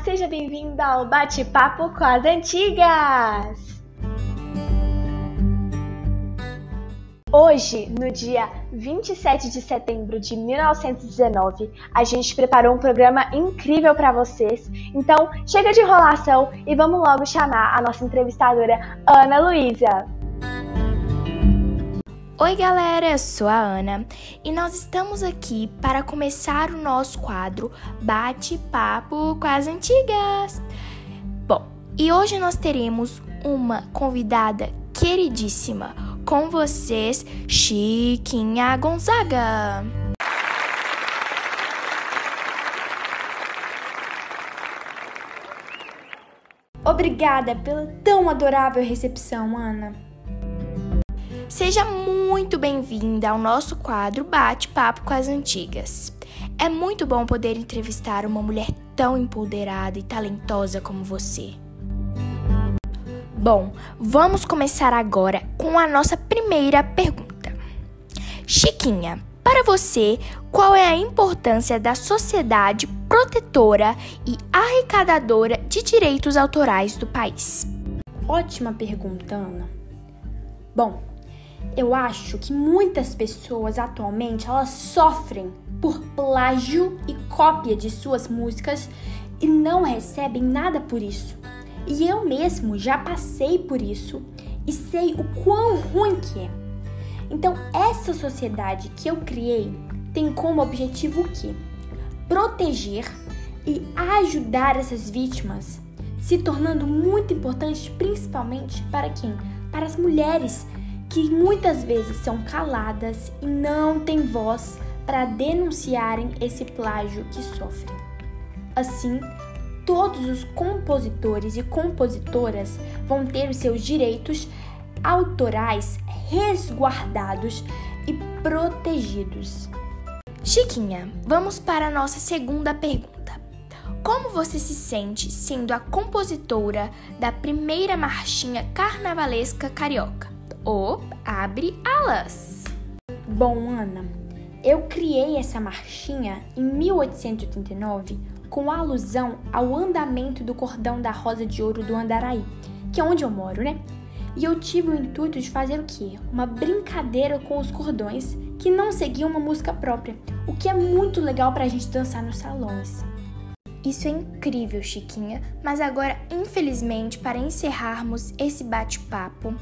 Seja bem-vindo ao Bate-Papo com as Antigas! Hoje, no dia 27 de setembro de 1919, a gente preparou um programa incrível para vocês. Então, chega de enrolação e vamos logo chamar a nossa entrevistadora Ana Luísa. Oi, galera, eu sou a Ana e nós estamos aqui para começar o nosso quadro Bate-Papo com as Antigas. Bom, e hoje nós teremos uma convidada queridíssima com vocês, Chiquinha Gonzaga. Obrigada pela tão adorável recepção, Ana. Seja muito bem-vinda ao nosso quadro Bate-Papo com as Antigas. É muito bom poder entrevistar uma mulher tão empoderada e talentosa como você. Bom, vamos começar agora com a nossa primeira pergunta. Chiquinha, para você, qual é a importância da sociedade protetora e arrecadadora de direitos autorais do país? Ótima pergunta, Ana. Bom, eu acho que muitas pessoas atualmente elas sofrem por plágio e cópia de suas músicas e não recebem nada por isso. E eu mesmo já passei por isso e sei o quão ruim que é. Então, essa sociedade que eu criei tem como objetivo o quê? Proteger e ajudar essas vítimas, se tornando muito importante principalmente para quem? Para as mulheres que muitas vezes são caladas e não têm voz para denunciarem esse plágio que sofrem. Assim, todos os compositores e compositoras vão ter seus direitos autorais resguardados e protegidos. Chiquinha, vamos para a nossa segunda pergunta. Como você se sente sendo a compositora da primeira marchinha carnavalesca carioca? O Abre Alas. Bom, Ana, eu criei essa marchinha em 1889 com alusão ao andamento do cordão da Rosa de Ouro do Andaraí, que é onde eu moro, né? E eu tive o intuito de fazer o quê? Uma brincadeira com os cordões que não seguiam uma música própria, o que é muito legal pra gente dançar nos salões. Isso é incrível, Chiquinha, mas agora, infelizmente, para encerrarmos esse bate-papo,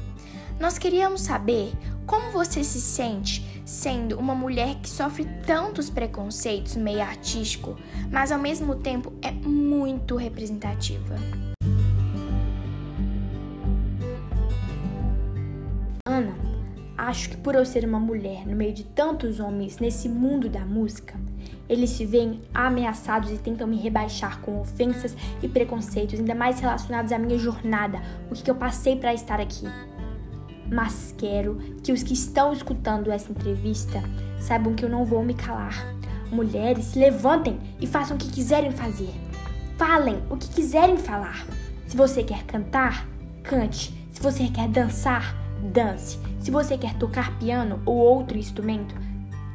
nós queríamos saber como você se sente sendo uma mulher que sofre tantos preconceitos no meio artístico, mas ao mesmo tempo é muito representativa. Acho que por eu ser uma mulher no meio de tantos homens nesse mundo da música, eles se veem ameaçados e tentam me rebaixar com ofensas e preconceitos, ainda mais relacionados à minha jornada, o que eu passei para estar aqui mas quero que os que estão escutando essa entrevista saibam que eu não vou me calar. Mulheres, levantem e façam o que quiserem fazer. Falem o que quiserem falar. Se você quer cantar, cante. Se você quer dançar, dance. Se você quer tocar piano ou outro instrumento,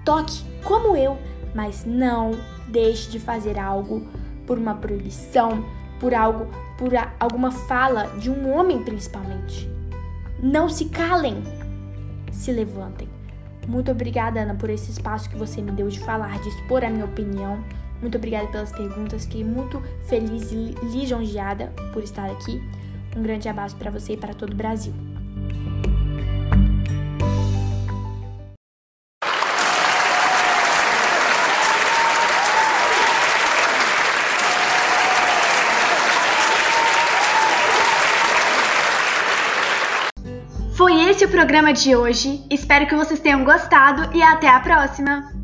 toque como eu, mas não deixe de fazer algo por uma proibição, por algo, por alguma fala de um homem principalmente. Não se calem, se levantem. Muito obrigada, Ana, por esse espaço que você me deu de falar, de expor a minha opinião. Muito obrigada pelas perguntas, fiquei muito feliz e lisonjeada por estar aqui. Um grande abraço para você e para todo o Brasil. Esse o programa de hoje. Espero que vocês tenham gostado e até a próxima!